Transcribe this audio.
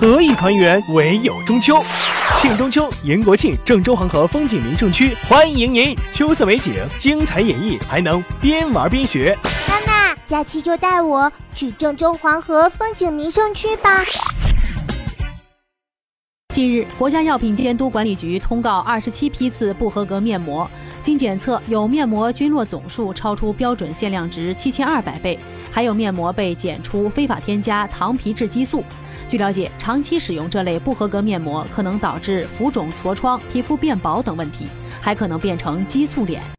何以团圆？唯有中秋。庆中秋，迎国庆，郑州黄河风景名胜区欢迎您！秋色美景，精彩演绎，还能边玩边学。妈妈，假期就带我去郑州黄河风景名胜区吧。近日，国家药品监督管理局通告二十七批次不合格面膜，经检测有面膜菌落总数超出标准限量值七千二百倍，还有面膜被检出非法添加糖皮质激素。据了解，长期使用这类不合格面膜可能导致浮肿、痤疮、皮肤变薄等问题，还可能变成激素脸。